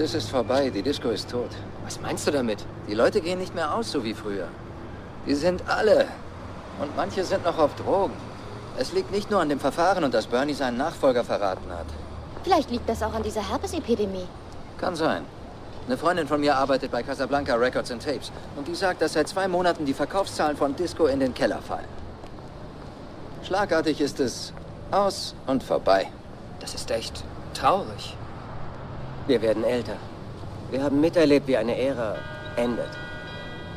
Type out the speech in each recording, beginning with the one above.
Das ist vorbei. Die Disco ist tot. Was meinst du damit? Die Leute gehen nicht mehr aus, so wie früher. Die sind alle. Und manche sind noch auf Drogen. Es liegt nicht nur an dem Verfahren und dass Bernie seinen Nachfolger verraten hat. Vielleicht liegt das auch an dieser Herpesepidemie. Kann sein. Eine Freundin von mir arbeitet bei Casablanca Records and Tapes und die sagt, dass seit zwei Monaten die Verkaufszahlen von Disco in den Keller fallen. Schlagartig ist es aus und vorbei. Das ist echt traurig. Wir werden älter. Wir haben miterlebt, wie eine Ära endet.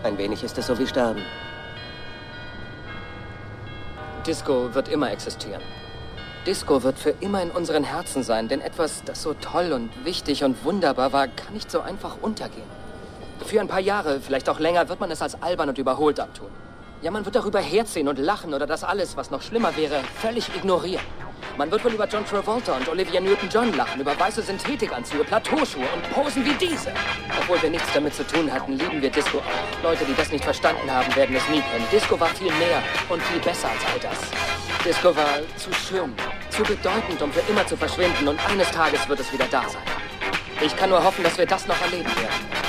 Ein wenig ist es so wie Sterben. Disco wird immer existieren. Disco wird für immer in unseren Herzen sein, denn etwas, das so toll und wichtig und wunderbar war, kann nicht so einfach untergehen. Für ein paar Jahre, vielleicht auch länger, wird man es als albern und überholt abtun. Ja, man wird darüber herziehen und lachen oder das alles, was noch schlimmer wäre, völlig ignorieren. Man wird wohl über John Travolta und Olivia Newton-John lachen, über weiße Synthetikanzüge, Plateauschuhe und Posen wie diese. Obwohl wir nichts damit zu tun hatten, lieben wir Disco auch. Leute, die das nicht verstanden haben, werden es nie können. Disco war viel mehr und viel besser als all das. Disco war zu schön, zu bedeutend, um für immer zu verschwinden und eines Tages wird es wieder da sein. Ich kann nur hoffen, dass wir das noch erleben werden.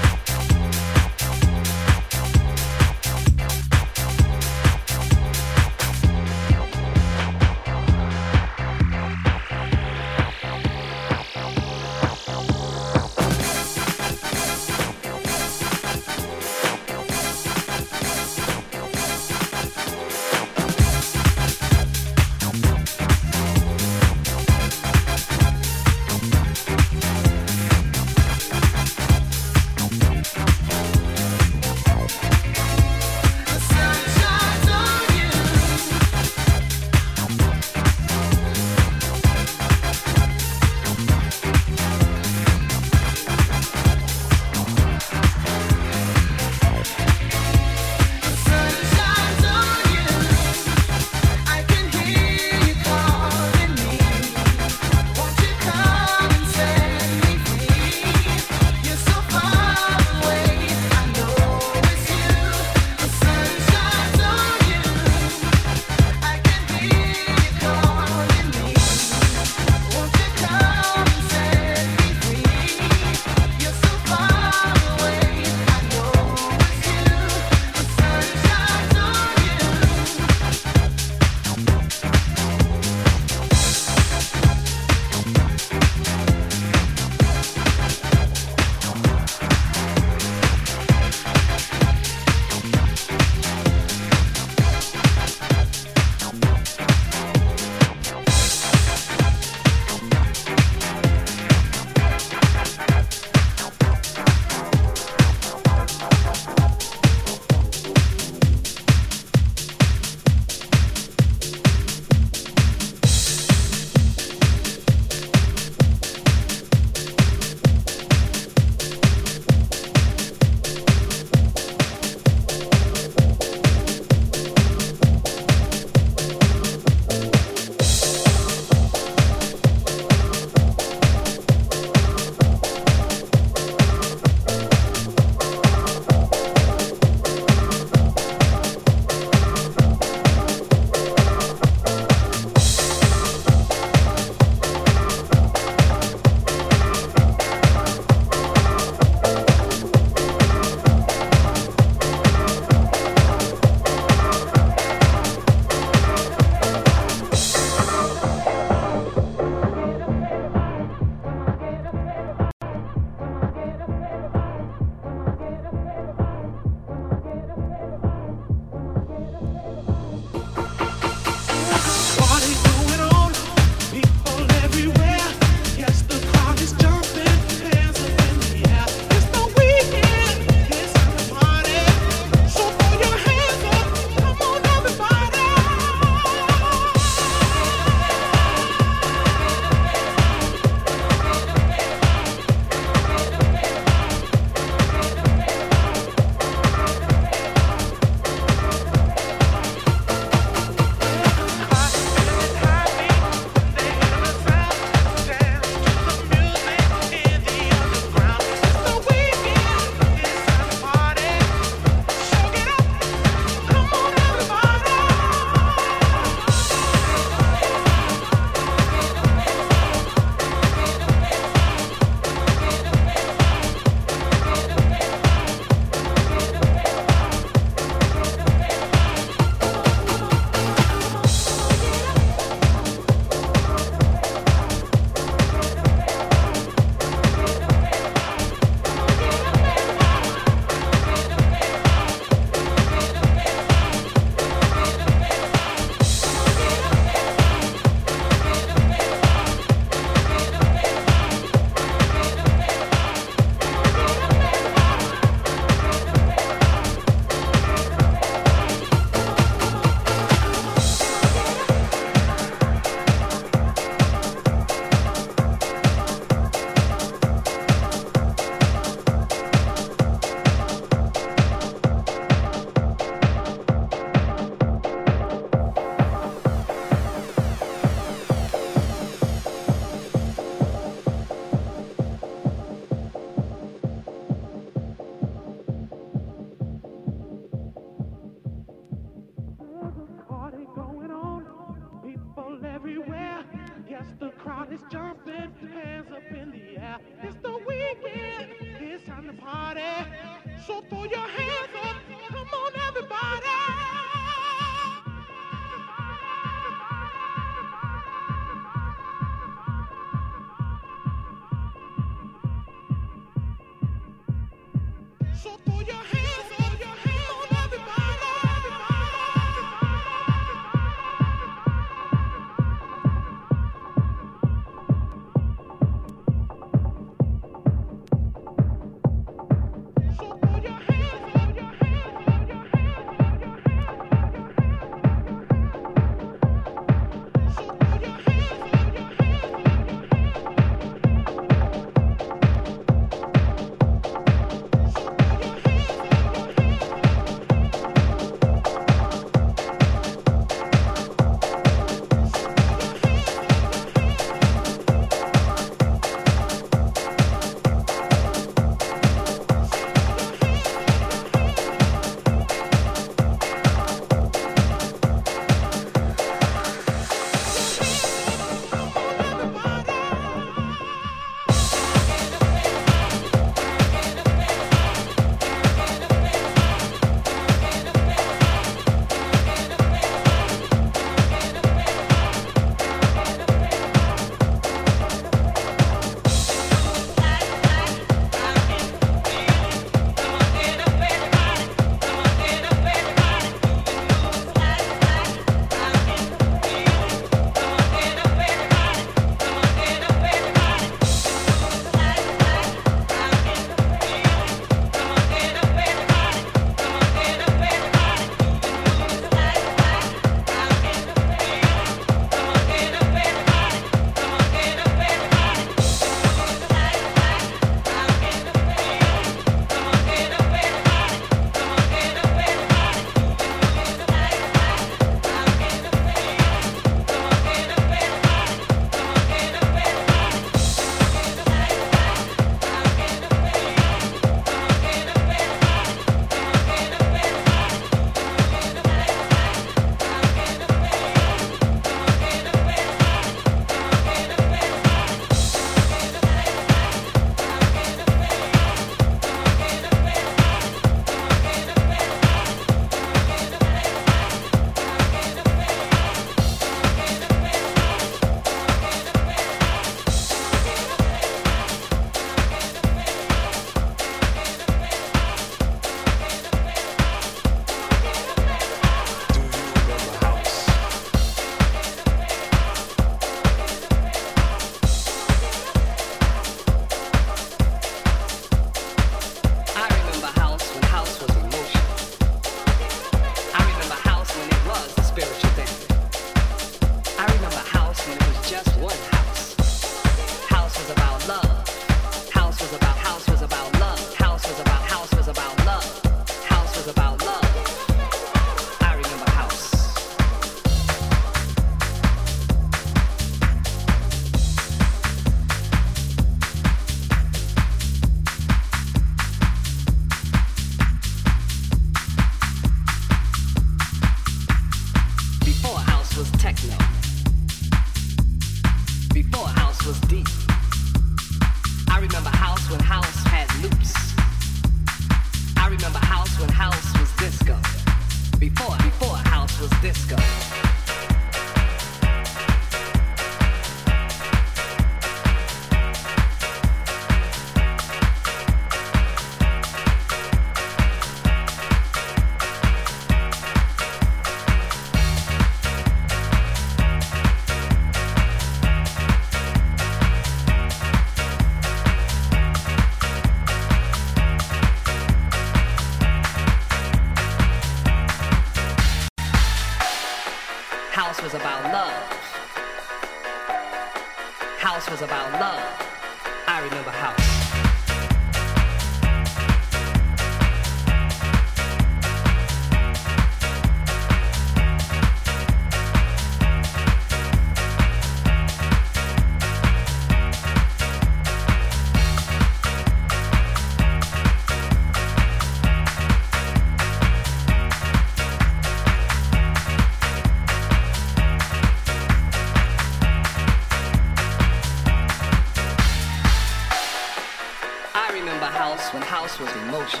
Was in motion.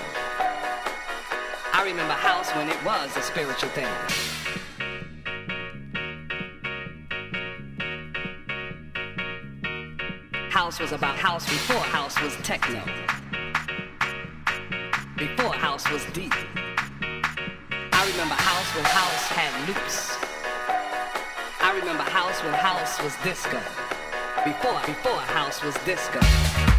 I remember house when it was a spiritual thing. House was about house before house was techno. Before house was deep. I remember house when house had loops. I remember house when house was disco. Before, before house was disco.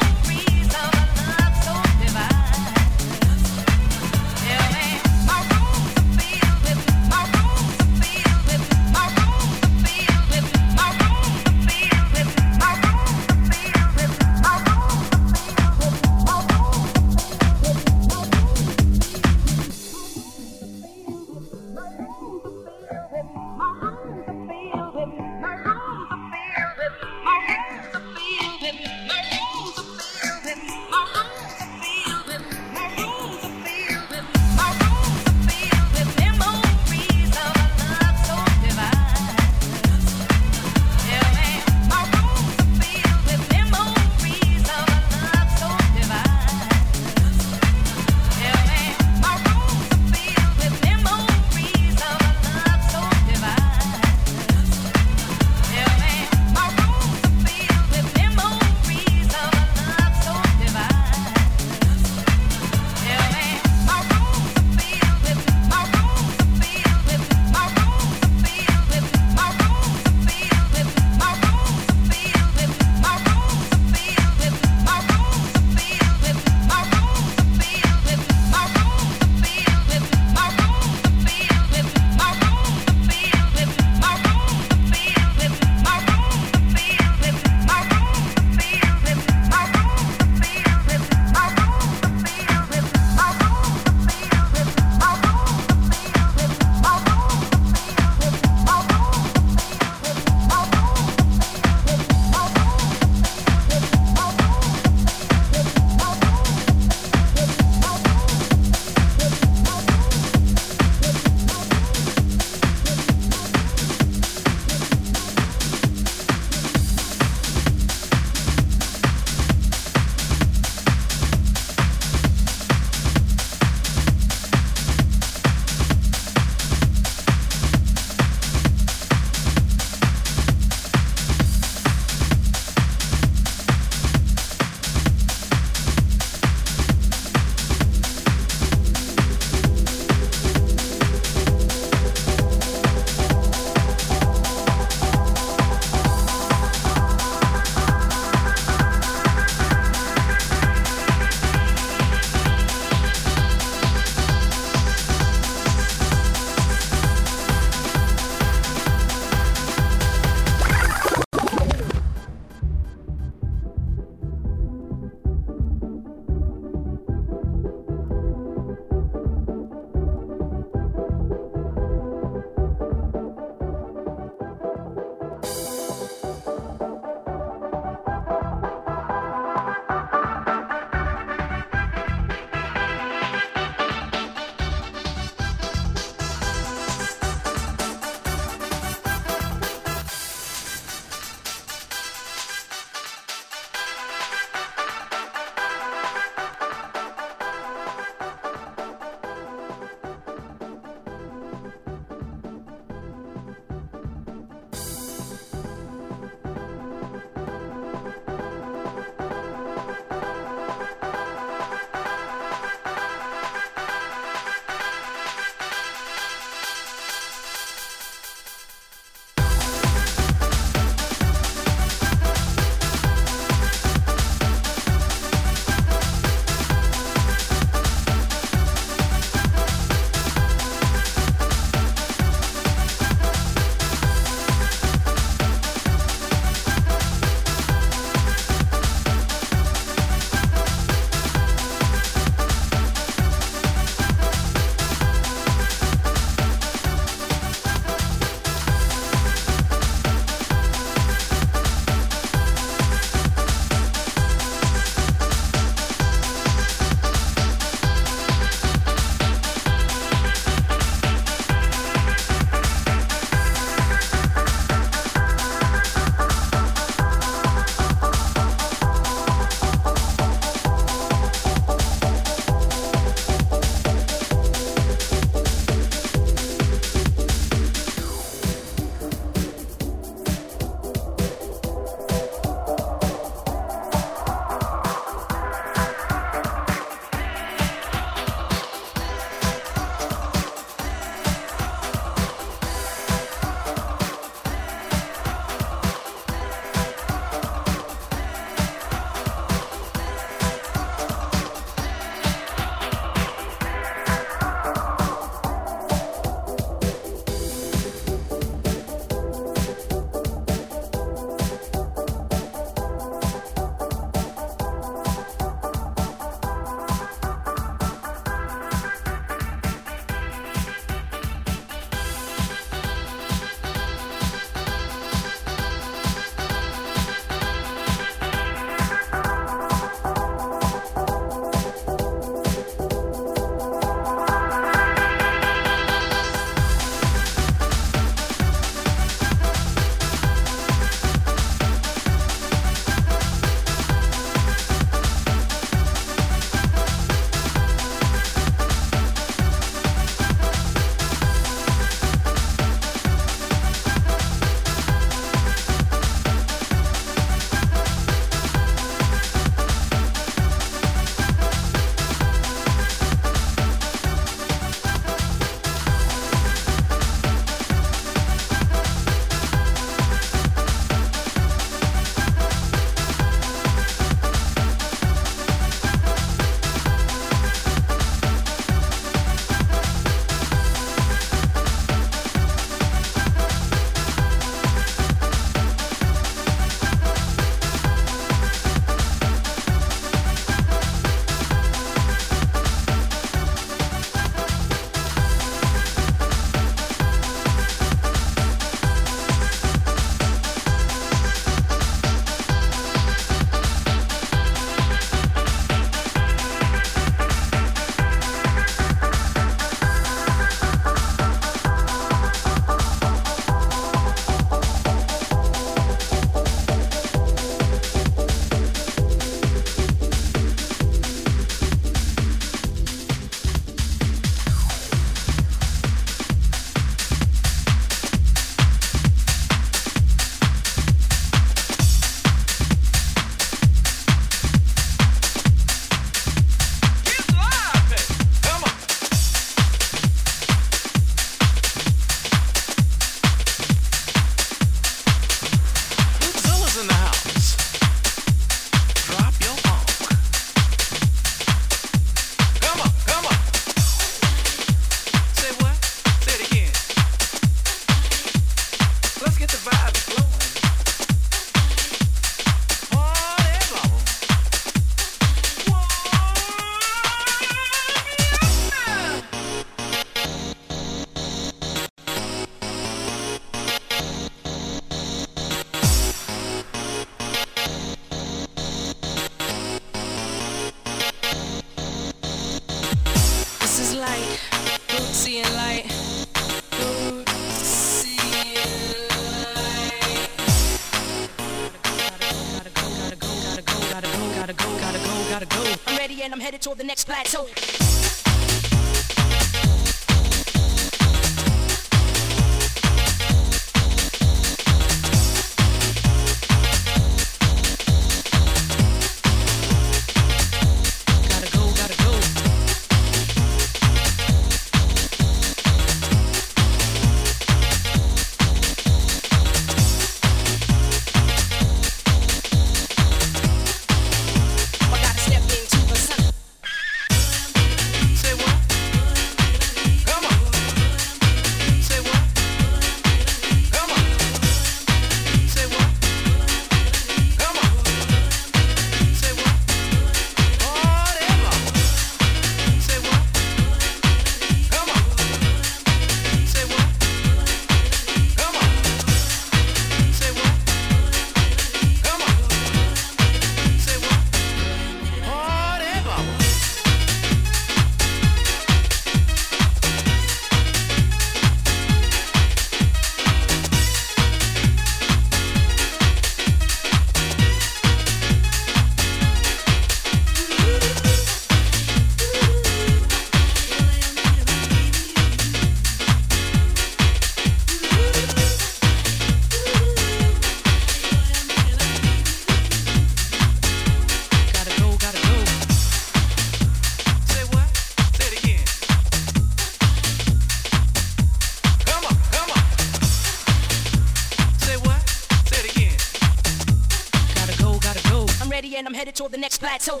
and I'm headed toward the next plateau.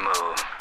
move.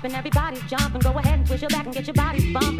jumping, everybody's jumping. Go ahead and twist your back and get your body bumping.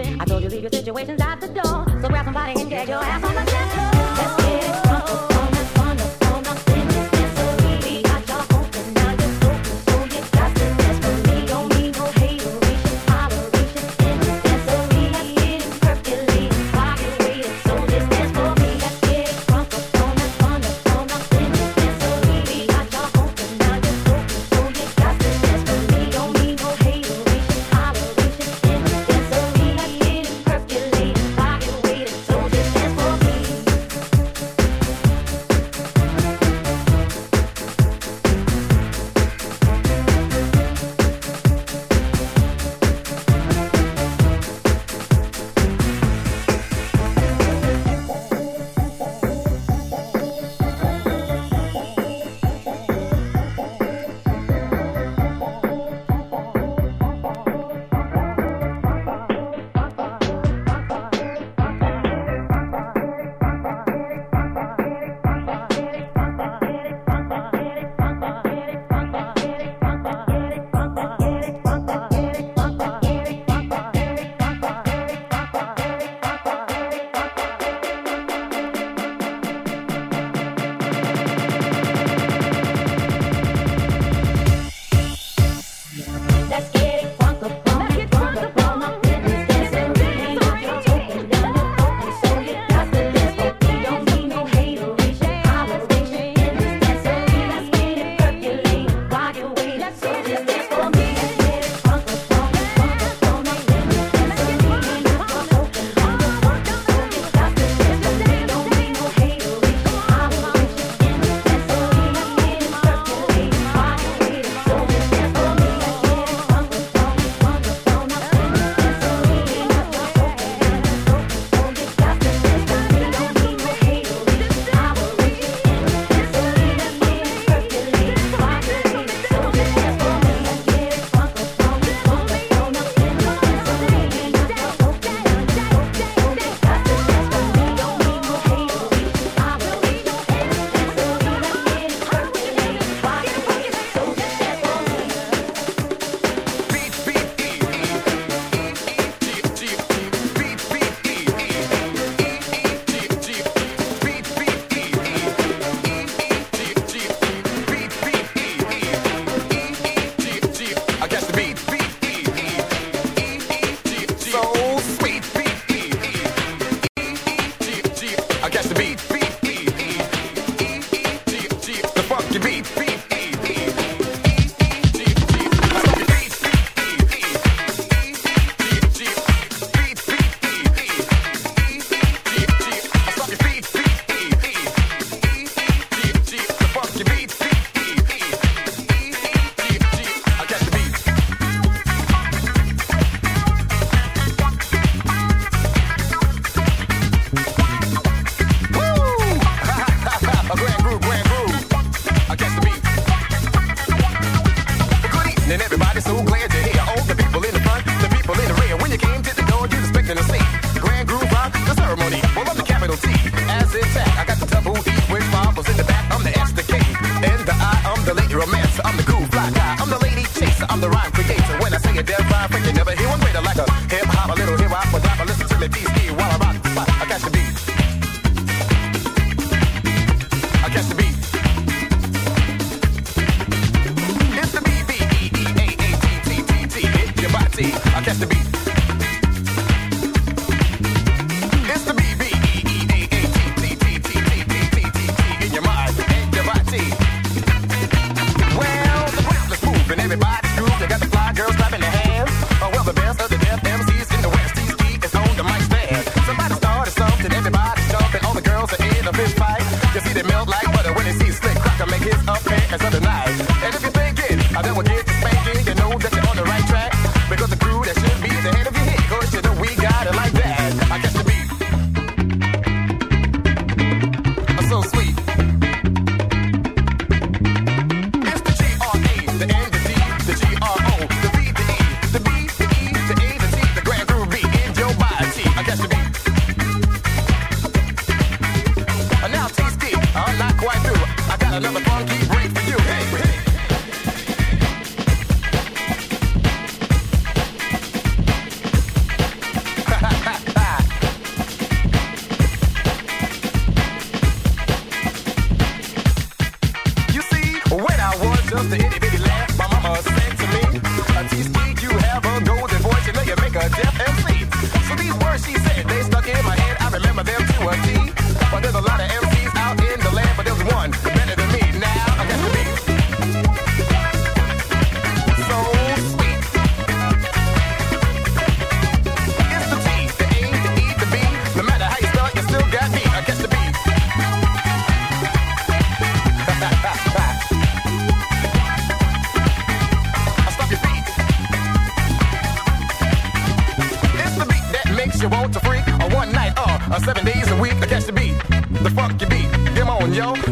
Has to be.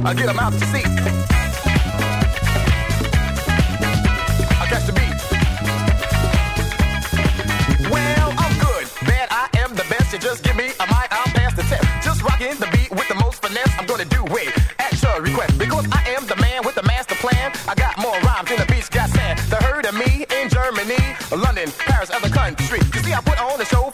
I get them out to see. I catch the beat. Well, I'm good, man. I am the best. You just give me a mic. I'll pass the test. Just rocking the beat with the most finesse. I'm gonna do it at your request because I am the man with the master plan. I got more rhymes than the beach got sand. The herd of me in Germany, London, Paris, other countries. You see, I put on a show.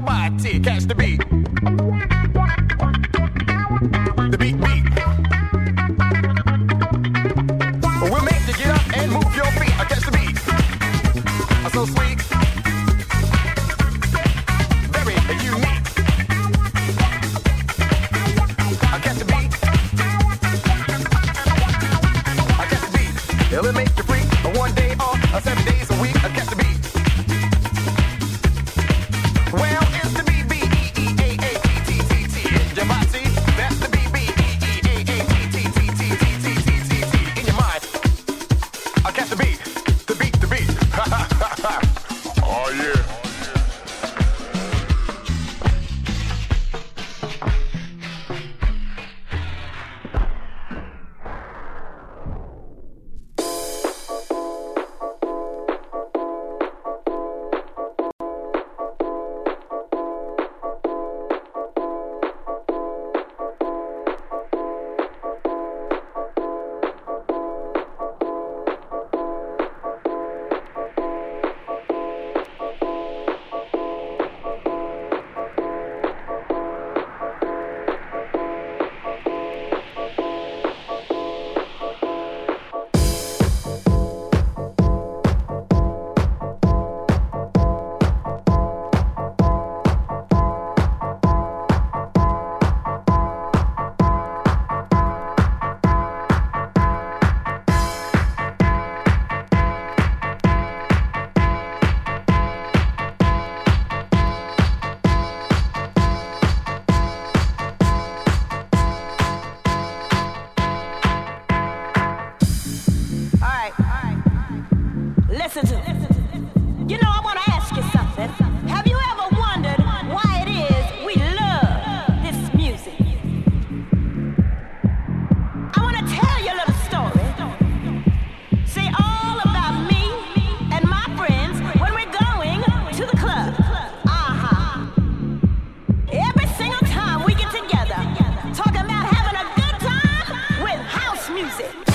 nobody. Catch the beat. it.